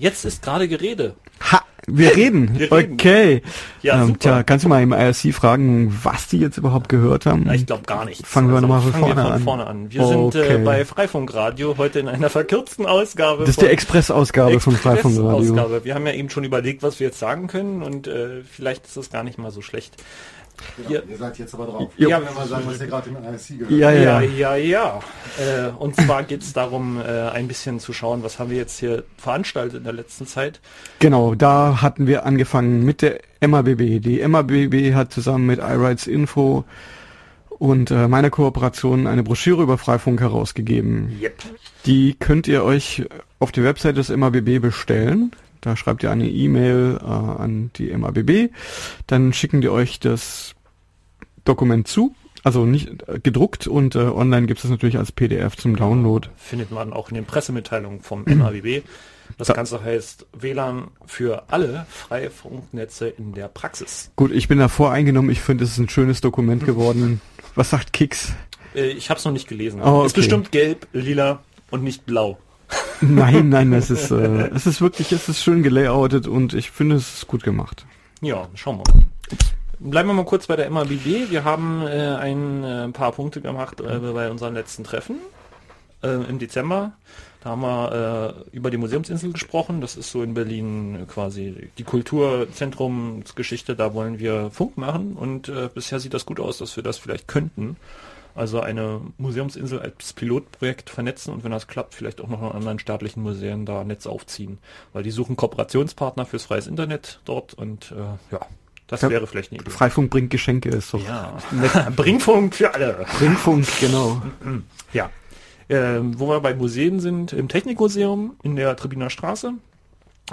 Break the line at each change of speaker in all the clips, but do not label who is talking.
Jetzt ist gerade Gerede.
Ha, wir reden.
Wir reden.
Okay.
Ja,
ähm, tja, kannst du mal im IRC fragen, was die jetzt überhaupt gehört haben?
Na, ich glaube gar nichts.
Fangen wir nochmal von vorne
von
an.
vorne an. Wir sind äh,
Okay.
bei Freifunkradio heute in einer verkürzten Ausgabe.
das ist die Express-Ausgabe von Freifunkradio.
Express-Ausgabe. Wir haben ja eben schon überlegt, was wir jetzt sagen können und äh, vielleicht ist das gar nicht mal so schlecht.
Genau, ihr seid jetzt aber drauf.
Jo.
Ich kann ja mal sagen, was ihr gerade im IRC gehört
Ja,
Ja,
ja.
ja, ja. Äh, und zwar geht es darum, äh, ein bisschen zu schauen, was haben wir jetzt hier veranstaltet in der letzten Zeit.
Genau, da hatten wir angefangen mit der MABB. Die MABB hat zusammen mit iRights Info und äh, meiner Kooperation eine Broschüre über Freifunk herausgegeben.
Yep.
Die könnt ihr euch auf der Website des MABB bestellen. Da schreibt ihr eine E-Mail äh, an die MABB. Dann schicken die euch das Dokument zu. Also nicht äh, gedruckt und äh, online gibt es natürlich als PDF zum Download.
Findet man auch in den Pressemitteilungen vom MABB. Das
Da-
Ganze heißt WLAN für alle Freifunknetze in der Praxis.
Gut, ich bin da voreingenommen. Ich finde, es ist ein schönes Dokument geworden. Was sagt Kix?
Äh, ich habe es noch nicht gelesen.
Oh,
Ist
okay.
bestimmt gelb, lila und nicht blau.
Nein, nein, es ist, äh, es ist wirklich, es ist schön gelayoutet und ich finde, es ist gut gemacht.
Ja, schauen wir mal. Bleiben wir mal kurz bei der MABB. Wir haben äh, ein äh, paar Punkte gemacht äh, bei unseren letzten Treffen äh, im Dezember. Da haben wir äh, über die Museumsinsel gesprochen. Das ist so in Berlin äh, quasi die Kulturzentrumsgeschichte. Da wollen wir Funk machen und bisher sieht das gut aus, dass wir das vielleicht könnten. Also eine Museumsinsel als Pilotprojekt vernetzen und wenn das klappt, vielleicht auch noch an anderen staatlichen Museen da Netz aufziehen. Weil die suchen Kooperationspartner fürs freies Internet dort und ja, das
Ja.
wäre vielleicht eine Idee.
Freifunk bringt Geschenke, ist doch.
Ja, Bringfunk für alle.
Ringfunk, genau.
Ja. Ähm, wo wir bei Museen sind, im Technikmuseum in der Tribiner Straße,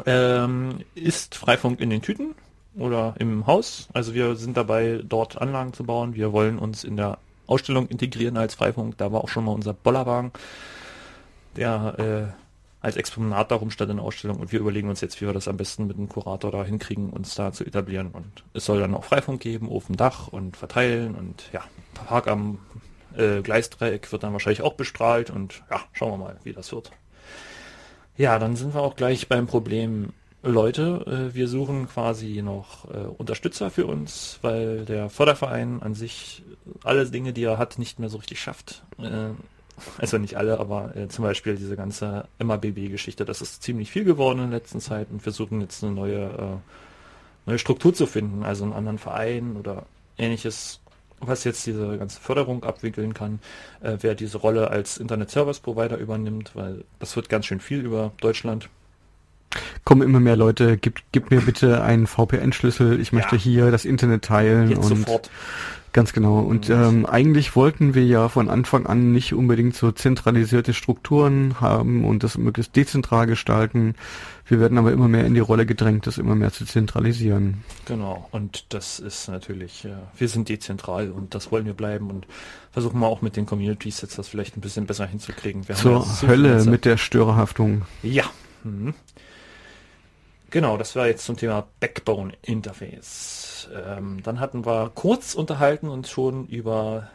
ähm, ist Freifunk in den Tüten oder im Haus. Also wir sind dabei, dort Anlagen zu bauen. Wir wollen uns in der Ausstellung integrieren als Freifunk. Da war auch schon mal unser Bollerwagen, der äh, als Exponat darum stand in der Ausstellung und wir überlegen uns jetzt, wie wir das am besten mit dem Kurator da hinkriegen, uns da zu etablieren. Und es soll dann auch Freifunk geben, Ofendach und verteilen und ja, Park am äh, Gleisdreieck wird dann wahrscheinlich auch bestrahlt und ja, schauen wir mal, wie das wird. Ja, dann sind wir auch gleich beim Problem Leute. Äh, wir suchen quasi noch äh, Unterstützer für uns, weil der Förderverein an sich alle Dinge, die er hat, nicht mehr so richtig schafft. Äh, also nicht alle, aber äh, zum Beispiel diese ganze MABB-Geschichte, das ist ziemlich viel geworden in der letzten Zeit und wir suchen jetzt eine neue, äh, neue Struktur zu finden, also einen anderen Verein oder ähnliches, was jetzt diese ganze Förderung abwickeln kann, äh, wer diese Rolle als Internet Service Provider übernimmt, weil das wird ganz schön viel über Deutschland.
Kommen immer mehr Leute, gib, gib mir bitte einen VPN-Schlüssel, ich möchte
Ja.
hier das Internet teilen
Jetzt
und
sofort.
Ganz genau. Und ähm, eigentlich wollten wir ja von Anfang an nicht unbedingt so zentralisierte Strukturen haben und das möglichst dezentral gestalten. Wir werden aber immer mehr in die Rolle gedrängt, das immer mehr zu zentralisieren.
Genau, und das ist natürlich, äh, wir sind dezentral und das wollen wir bleiben und versuchen wir auch mit den Communities jetzt das vielleicht ein bisschen besser hinzukriegen. Wir
Zur
ja
Hölle mit der Störerhaftung.
Ja. Mhm. Genau, das war jetzt zum Thema Backbone Interface. Ähm, dann hatten wir kurz unterhalten uns schon über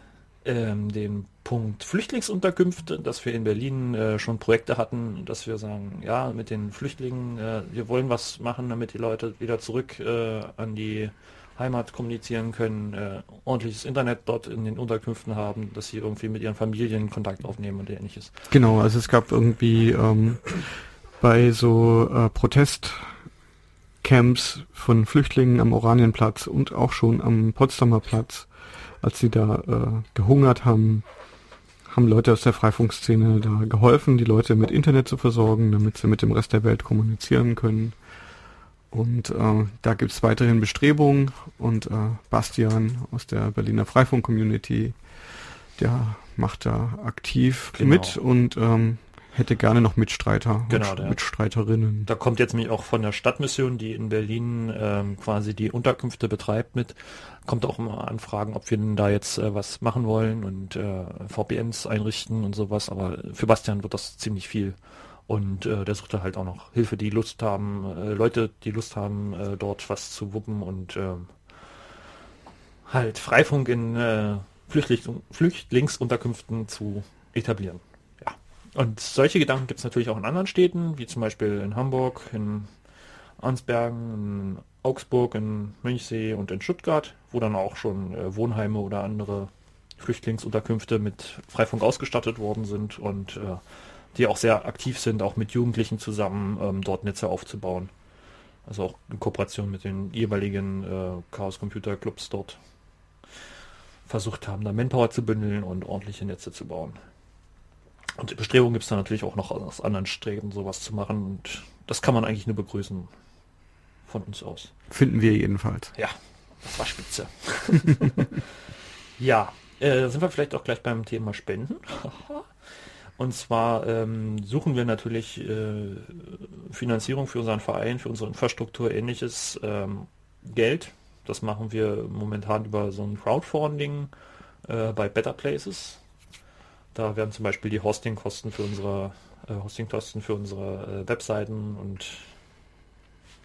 ähm, den Punkt Flüchtlingsunterkünfte, dass wir in Berlin äh, schon Projekte hatten, dass wir sagen, ja, mit den Flüchtlingen, äh, wir wollen was machen, damit die Leute wieder zurück äh, an die Heimat kommunizieren können, äh, ordentliches Internet dort in den Unterkünften haben, dass sie irgendwie mit ihren Familien Kontakt aufnehmen und ähnliches.
Genau, also es gab irgendwie ähm, bei so äh, Protestcamps von Flüchtlingen am Oranienplatz und auch schon am Potsdamer Platz, als sie da äh, gehungert haben, haben Leute aus der Freifunkszene da geholfen, die Leute mit Internet zu versorgen, damit sie mit dem Rest der Welt kommunizieren können. Und äh, da gibt es weiterhin Bestrebungen und äh, Bastian aus der Berliner Freifunk-Community, der macht da aktiv
Genau.
mit und ähm, hätte gerne noch Mitstreiter
Genau, der-
Mitstreiterinnen.
Da kommt jetzt nämlich auch von der Stadtmission, die in Berlin ähm, quasi die Unterkünfte betreibt mit, kommt auch immer Anfragen, ob wir denn da jetzt äh, was machen wollen und äh, VPNs einrichten und sowas. Aber für Bastian wird das ziemlich viel. Und äh, der sucht da halt auch noch Hilfe, die Lust haben, äh, Leute, die Lust haben, äh, dort was zu wuppen und ähm, halt Freifunk in äh, Flüchtlings Flüchtlingsunterkünften zu etablieren. Und solche Gedanken gibt es natürlich auch in anderen Städten, wie zum Beispiel in Hamburg, in Ansbergen, in Augsburg, in Münchsee und in Stuttgart, wo dann auch schon äh, Wohnheime oder andere Flüchtlingsunterkünfte mit Freifunk ausgestattet worden sind und äh, die auch sehr aktiv sind, auch mit Jugendlichen zusammen ähm, dort Netze aufzubauen. Also auch in Kooperation mit den jeweiligen äh, Chaos Computer Clubs dort versucht haben, da Manpower zu bündeln und ordentliche Netze zu bauen. Und Bestrebungen gibt es da natürlich auch noch aus anderen Strägen, sowas zu machen. Und das kann man eigentlich nur begrüßen von uns aus.
Finden wir jedenfalls.
Ja, das war spitze. ja, äh, sind wir vielleicht auch gleich beim Thema Spenden. Und zwar ähm, suchen wir natürlich äh, Finanzierung für unseren Verein, für unsere Infrastruktur, ähnliches ähm, Geld. Das machen wir momentan über so ein Crowdfunding äh, bei Better Places. Da werden zum Beispiel die Hostingkosten für unsere äh, Hostingkosten für unsere äh, Webseiten und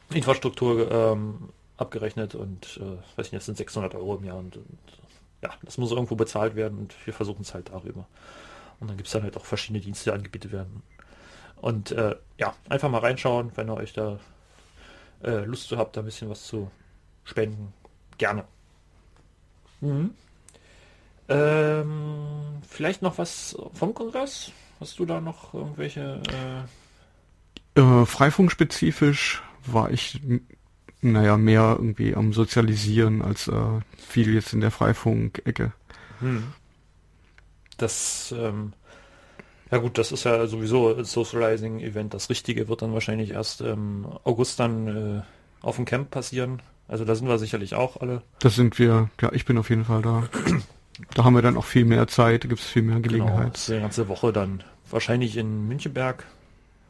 Infrastruktur ähm, abgerechnet und äh, weiß nicht, das sind 600 Euro im Jahr und, und ja, das muss irgendwo bezahlt werden und wir versuchen es halt darüber. Und dann gibt es dann halt auch verschiedene Dienste, die angebietet werden. Und äh, ja, einfach mal reinschauen, wenn ihr euch da äh, Lust zu habt, da ein bisschen was zu spenden. Gerne. Mhm. Ähm, vielleicht noch was vom Kongress? Hast du da noch irgendwelche...
Äh... Äh, Freifunkspezifisch war ich naja, mehr irgendwie am Sozialisieren als äh, viel jetzt in der Freifunk-Ecke. Hm.
Das, ähm, ja gut, das ist ja sowieso ein Socializing-Event. Das Richtige wird dann wahrscheinlich erst im August dann äh, auf dem Camp passieren. Also da sind wir sicherlich auch alle.
Das sind wir, ja, ich bin auf jeden Fall da. da haben wir dann auch viel mehr Zeit, gibt es viel mehr genau, Gelegenheit. Genau,
ist eine ganze Woche dann. Wahrscheinlich in Münchenberg.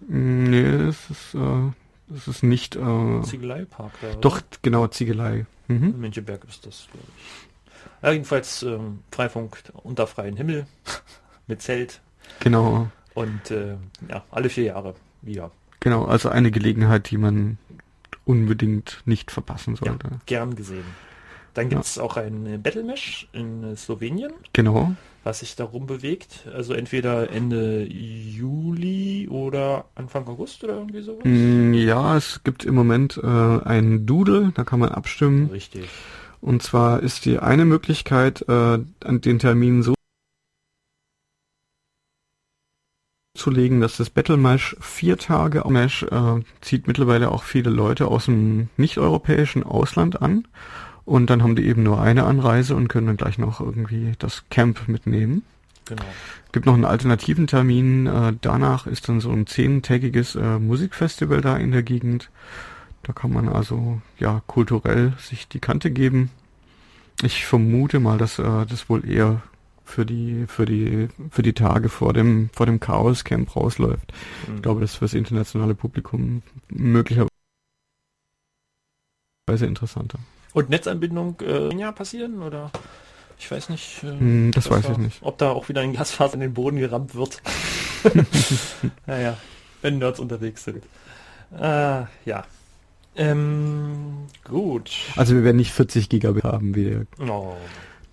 Nee, es ist, äh, es ist nicht... Äh,
Ziegeleipark
da, Doch, genau, Ziegelei.
Mhm. In Münchenberg ist das, glaube ich. Ja, jedenfalls ähm, Freifunk unter freiem Himmel mit Zelt.
Genau.
Und äh, ja, alle vier Jahre wieder.
Genau, also eine Gelegenheit, die man unbedingt nicht verpassen sollte. Ja,
gern gesehen. Dann gibt es ja. auch ein Battle Mesh in Slowenien.
Genau.
Was sich darum bewegt. Also entweder Ende Juli oder Anfang August oder irgendwie sowas.
Mm, ja, es gibt im Moment äh, einen Doodle, da kann man abstimmen.
Richtig.
Und zwar ist die eine Möglichkeit, äh, an den Termin so zu legen, dass das Battle Mesh vier Tage Mesh äh, zieht mittlerweile auch viele Leute aus dem nicht-europäischen Ausland an. Und dann haben die eben nur eine Anreise und können dann gleich noch irgendwie das Camp mitnehmen. Genau. Gibt noch einen alternativen Termin. Äh, danach ist dann so ein zehntägiges äh, Musikfestival da in der Gegend. Da kann man also ja kulturell sich die Kante geben. Ich vermute mal, dass äh, das wohl eher für die für die für die Tage vor dem vor dem Chaos Camp rausläuft. Mhm. Ich glaube, das ist fürs internationale Publikum möglicherweise interessanter.
Und Netzanbindung äh, ja passieren oder ich weiß nicht.
Äh, hm, das weiß ich nicht.
Ob da auch wieder ein Gasfaser in den Boden gerammt wird. naja, wenn Nerds unterwegs sind. Äh, ja. Ähm, gut.
Also wir werden nicht 40 Gigabit haben wie der oh.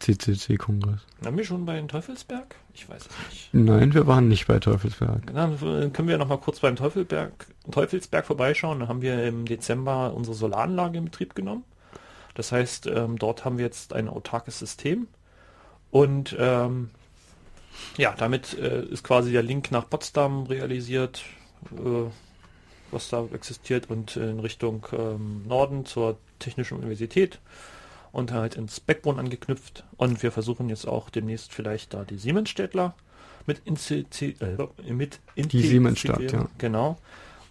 CCC-Kongress.
Haben wir schon bei Teufelsberg? Ich weiß es nicht.
Nein, wir waren nicht bei Teufelsberg.
Dann können wir noch mal kurz beim Teufelsberg, Teufelsberg vorbeischauen. Da haben wir im Dezember unsere Solaranlage in Betrieb genommen. Das heißt, ähm, dort haben wir jetzt ein autarkes System. Und ähm, ja, damit äh, ist quasi der Link nach Potsdam realisiert. Äh, was da existiert und in Richtung ähm, Norden zur Technischen Universität und halt ins Backbone angeknüpft. Und wir versuchen jetzt auch demnächst vielleicht da die Siemensstädtler mit, inzi äh, mit
Die Siemensstadt, ja.
Genau.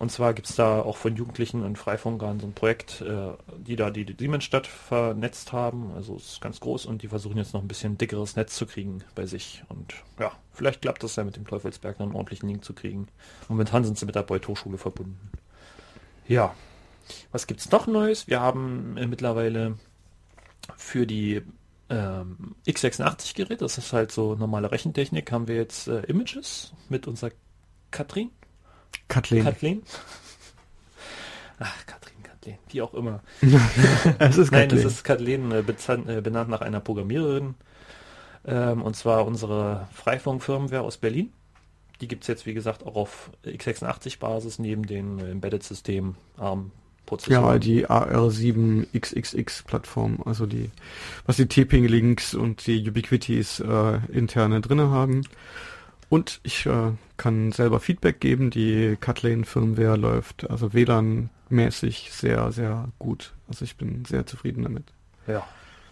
Und zwar gibt es da auch von Jugendlichen und Freifunkern so ein Projekt, äh, die da die, Siemensstadt vernetzt haben. Also es ist ganz groß und die versuchen jetzt noch ein bisschen dickeres Netz zu kriegen bei sich. Und ja, vielleicht klappt das ja mit dem Teufelsberg dann einen ordentlichen Link zu kriegen. Momentan sind sie mit der Beuth Hochschule verbunden. Ja, was gibt es noch Neues? Wir haben äh, mittlerweile für die ähm, x86-Gerät, das ist halt so normale Rechentechnik, haben wir jetzt äh, Images mit unserer Katrin.
Kathleen.
Kathleen. Ach, Katrin, Kathleen, wie auch immer.
es ist
Nein, es ist Kathleen, äh, äh, benannt nach einer Programmiererin. Ähm, und zwar unsere Freifunk-Firmware aus Berlin. die gibt es jetzt, wie gesagt, auch auf x86-Basis neben den Embedded-Systemen ARM
ja, die AR7XXX-Plattform, also die, was die TP-Links und die Ubiquities äh, interne drinne haben. Und ich äh, kann selber Feedback geben. Die Catlane-Firmware läuft also WLAN-mäßig sehr, sehr gut. Also ich bin sehr zufrieden damit.
Ja,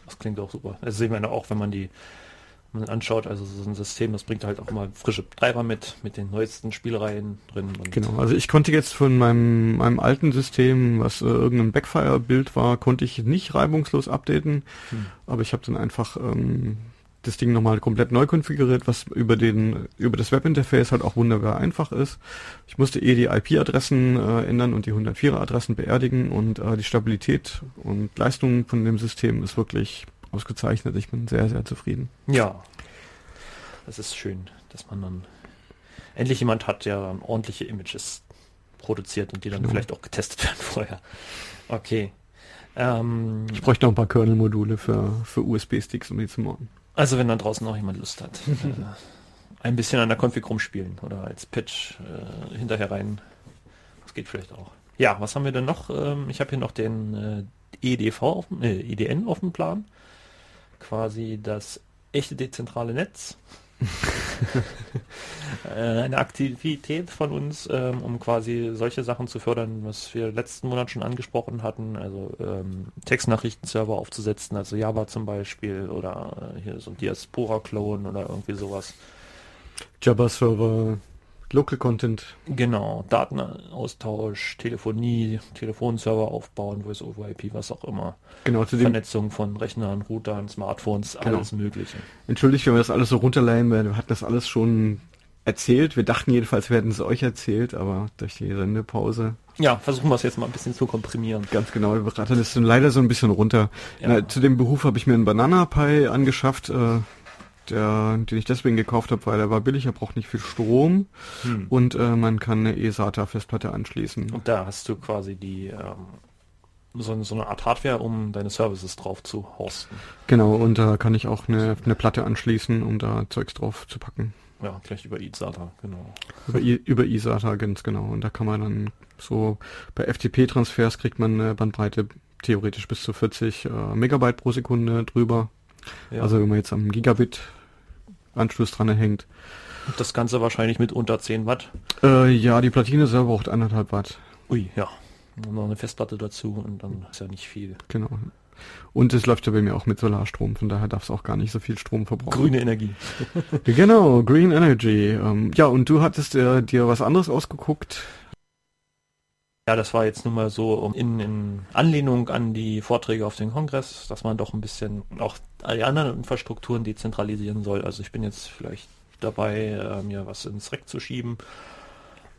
das klingt auch super. Das sehen wir auch, wenn man die man anschaut, also so ein System, das bringt halt auch immer frische Treiber mit, mit den neuesten Spielreihen drin.
genau, also ich konnte jetzt von meinem, meinem alten System, was äh, irgendein Backfire-Bild war, konnte ich nicht reibungslos updaten, hm. aber ich habe dann einfach ähm, das Ding nochmal komplett neu konfiguriert, was über den über das Webinterface halt auch wunderbar einfach ist. Ich musste eh die IP-Adressen äh, ändern und die 104er-Adressen beerdigen und äh, die Stabilität und Leistung von dem System ist wirklich ausgezeichnet. Ich bin sehr, sehr zufrieden.
Ja, das ist schön, dass man dann endlich jemand hat, der dann ordentliche Images produziert und die dann genau. vielleicht auch getestet werden vorher. Okay.
Ähm, ich bräuchte noch ein paar Kernel-Module für, für USB-Sticks, um die zu machen.
Also wenn dann draußen noch jemand Lust hat, äh, ein bisschen an der Config rumspielen oder als Patch äh, hinterher rein. Das geht vielleicht auch. Ja, was haben wir denn noch? Ähm, ich habe hier noch den äh, EDV auf, äh, EDN auf dem Plan quasi das echte dezentrale Netz. Äh, eine Aktivität von uns, ähm, um quasi solche Sachen zu fördern, was wir letzten Monat schon angesprochen hatten, also ähm, Textnachrichtenserver aufzusetzen, also Java zum Beispiel oder äh, hier so Diaspora-Clone oder irgendwie sowas.
Java-Server, Local Content.
Genau, Datenaustausch, Telefonie, Telefonserver aufbauen, Voice over IP, was auch immer.
Genau,
zu Vernetzung von Rechnern, Routern, Smartphones, genau. alles Mögliche.
Entschuldigt, wenn wir das alles so runterleihen, wir hatten das alles schon erzählt. Wir dachten jedenfalls, wir hätten es euch erzählt, aber durch die Sendepause.
Ja, versuchen wir es jetzt mal ein bisschen zu komprimieren.
Ganz genau, wir rattern es leider so ein bisschen runter. Ja. Na, zu dem Beruf habe ich mir einen Banana Pi angeschafft. Äh, der, den ich deswegen gekauft habe, weil er war billig, er braucht nicht viel Strom hm. und äh, man kann eine eSATA-Festplatte anschließen.
Und da hast du quasi die ähm, so, so, eine Art Hardware, um deine Services drauf zu hosten.
Genau, und da kann ich auch eine, eine Platte anschließen, um da Zeugs drauf zu packen.
Ja, gleich über eSATA, genau.
Über, über eSATA, ganz genau. Und da kann man dann so bei FTP-Transfers kriegt man eine Bandbreite theoretisch bis zu 40 äh, Megabyte pro Sekunde drüber. Ja. Also wenn man jetzt am Gigabit Anschluss dran hängt.
Das Ganze wahrscheinlich mit unter 10 Watt?
Äh, ja, die Platine selber braucht anderthalb Watt.
Ui, ja. Und noch eine Festplatte dazu und dann ist ja nicht viel.
Genau. Und es läuft ja bei mir auch mit Solarstrom, von daher darf es auch gar nicht so viel Strom verbrauchen.
Grüne Energie.
genau, Green Energy. Ähm, ja, und du hattest äh, dir was anderes ausgeguckt.
Ja, das war jetzt nur mal so in, in Anlehnung an die Vorträge auf den Kongress, dass man doch ein bisschen auch die anderen Infrastrukturen dezentralisieren soll. Also ich bin jetzt vielleicht dabei, äh, mir was ins Rack zu schieben.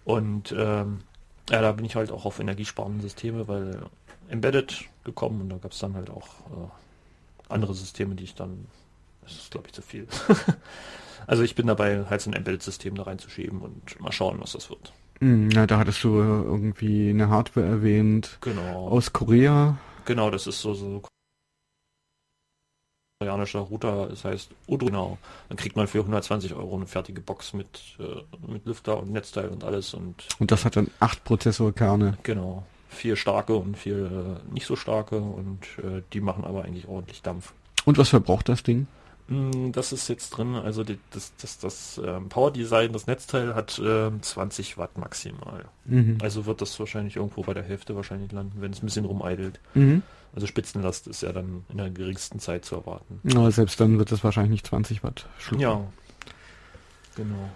Und ähm, ja, da bin ich halt auch auf energiesparende Systeme, weil Embedded gekommen und da gab es dann halt auch äh, andere Systeme, die ich dann, das ist glaube ich zu viel. also ich bin dabei, halt so ein Embedded-System da reinzuschieben und mal schauen, was das wird.
Hm, ja, da hattest du irgendwie eine Hardware erwähnt.
Genau.
Aus Korea.
Genau, das ist so, so koreanischer Router, das heißt Udrinau. Dann kriegt man für 120 Euro eine fertige Box mit, äh, mit Lüfter und Netzteil und alles. Und,
und das hat dann acht Prozessorkerne.
Genau. Vier starke und vier äh, nicht so starke und äh, die machen aber eigentlich ordentlich Dampf.
Und was verbraucht das Ding?
Hm, das ist jetzt drin, also die, das, das, das ähm, Power Design, das Netzteil hat ähm, 20 Watt maximal. Mhm. Also wird das wahrscheinlich irgendwo bei der Hälfte wahrscheinlich landen, wenn es ein bisschen rumeidelt. Mhm. Also Spitzenlast ist ja dann in der geringsten Zeit zu erwarten.
Aber selbst dann wird es wahrscheinlich nicht 20 Watt
schlucken. Ja, genau.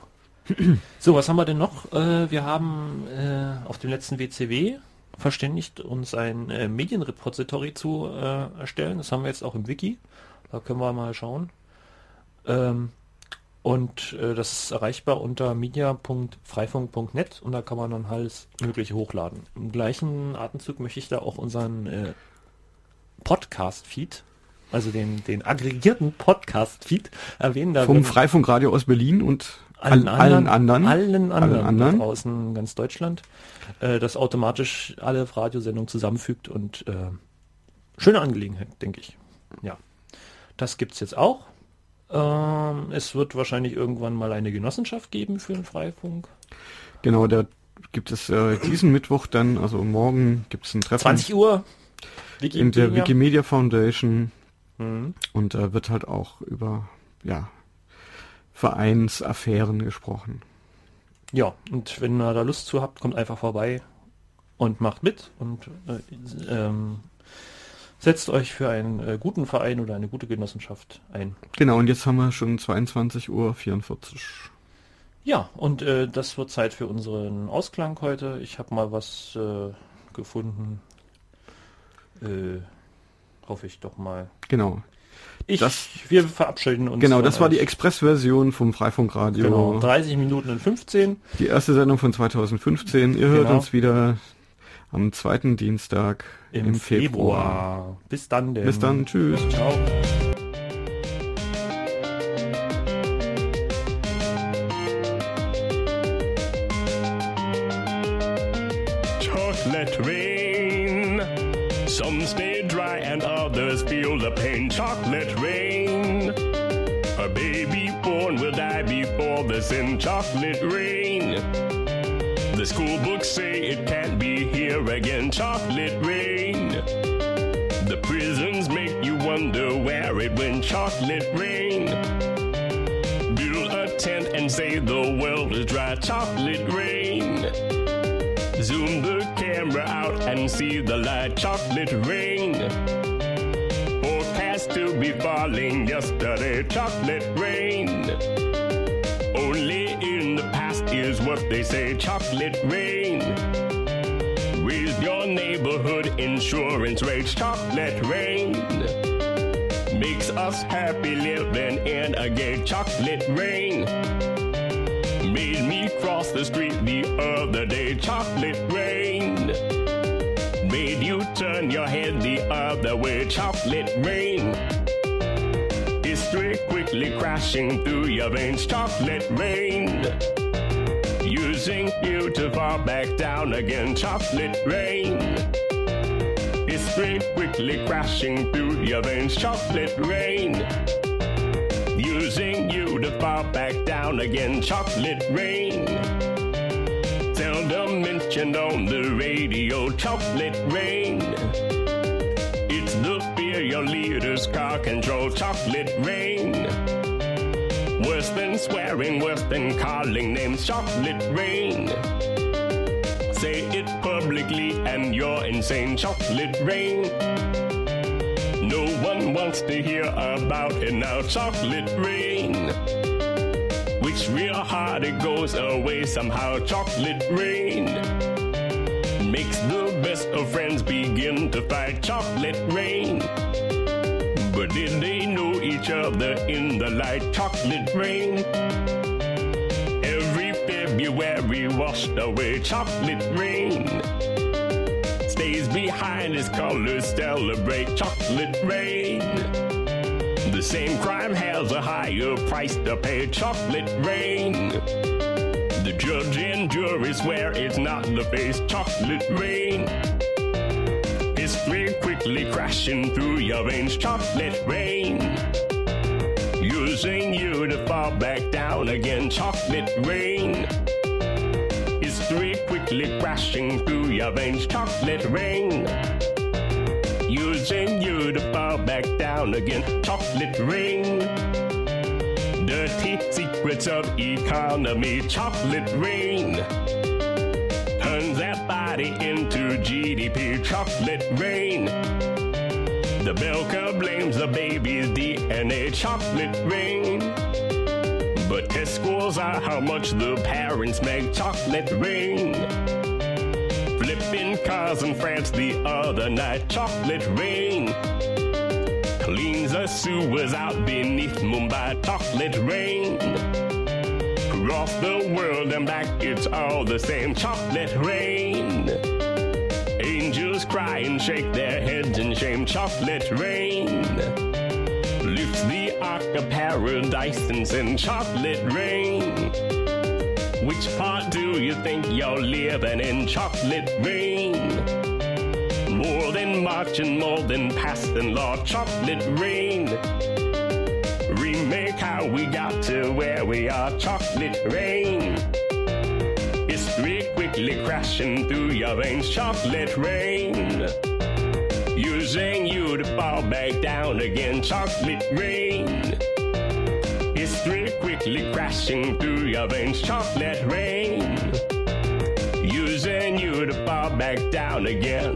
so, was haben wir denn noch? Äh, wir haben äh, auf dem letzten WCW verständigt, uns ein äh, Medienrepository zu äh, erstellen. Das haben wir jetzt auch im Wiki. Da können wir mal schauen. Ähm, und äh, das ist erreichbar unter media.freifunk.net und da kann man dann alles Mögliche hochladen. Im gleichen Atemzug möchte ich da auch unseren äh, Podcast-Feed, also den, den aggregierten Podcast-Feed erwähnen. Da
Vom Freifunkradio aus Berlin und
allen, allen anderen,
allen anderen, allen
anderen. draußen ganz Deutschland, äh, das automatisch alle Radiosendungen zusammenfügt und äh, schöne Angelegenheit, denke ich. Ja. Das gibt es jetzt auch. Ähm, es wird wahrscheinlich irgendwann mal eine Genossenschaft geben für den Freifunk.
Genau, da gibt es äh, diesen Mittwoch dann, also morgen gibt es ein Treffen
20 Uhr.
in der
Wikimedia.
Wikimedia Foundation
Mhm.
und da wird halt auch über ja, Vereinsaffären gesprochen.
Ja, und wenn ihr da Lust zu habt, kommt einfach vorbei und macht mit und äh, ähm, setzt euch für einen äh, guten Verein oder eine gute Genossenschaft ein.
Genau, und jetzt haben wir schon 22.44 Uhr.
Ja, und äh, das wird Zeit für unseren Ausklang heute. Ich habe mal was äh, gefunden. Äh, hoffe ich doch mal.
Genau.
Ich,
Das-
wir verabschieden uns.
Genau, das war die. Expressversion vom Freifunkradio.
Genau, 30 Minuten und 15.
Die erste Sendung von 2015. Ihr hört
Genau.
uns wieder am zweiten Dienstag
Im,
im,
Februar.
Februar.
Bis dann denn.
Bis dann, tschüss.
Ciao.
Chocolate rain. Some stay dry and others feel the pain. Chocolate rain. A baby born will die before the sin. Chocolate rain. The school books say it can't be here again. Chocolate rain. The prisons make you wonder where it went. Chocolate rain. Build a tent and say the world is dry. Chocolate rain. Zoom the camera out and see the light. Chocolate rain. Forecast to be falling yesterday. Chocolate rain. What they say. Chocolate rain. With your neighborhood insurance rates. Chocolate rain. Makes us happy living in a gay chocolate rain made me cross the street the other day. Chocolate rain made you turn your head the other way. Chocolate rain history quickly crashing through your veins. Chocolate rain using you to fall back down again. Chocolate rain history quickly crashing through your veins. Chocolate rain using you to fall back down again. Chocolate rain. Seldom mentioned on the radio. Chocolate rain. It's the fear your leaders car control. Chocolate rain. Worse than swearing, worse than calling names. Chocolate rain. Say it publicly and you're insane. Chocolate rain. No one wants to hear about it now. Chocolate rain. Which real hard it goes away somehow. Chocolate rain. Makes the best of friends begin to fight. Chocolate rain. Each other in the light? Chocolate rain. Every February washed away. Chocolate rain stays behind his colors celebrate chocolate rain. The same crime has a higher price to pay chocolate rain. The judge and jury swear it's not the face chocolate rain. History quickly crashing through your veins chocolate rain. Using you to fall back down again chocolate rain history quickly crashing through your veins. Chocolate rain. Using you to fall back down again. Chocolate rain. Dirty secrets of economy. Chocolate rain. Turns that body into GDP. Chocolate rain. The Belka blames the baby's DNA. Chocolate rain. But test scores are how much the parents make chocolate rain. Flipping cars in France the other night, chocolate rain. Cleans the sewers out beneath Mumbai, chocolate rain. Across the world and back, it's all the same, chocolate rain. Cry and shake their heads in shame, chocolate rain lifts the ark of paradise and sends chocolate rain. Which part do you think you're living in? Chocolate rain. More than marching, more than passing law, chocolate rain. remake how we got to where we are. Chocolate rain. Crashing through your veins. Chocolate rain. Using you to fall back down again. Chocolate rain. History quickly crashing through your veins. Chocolate rain. Using you to fall back down again.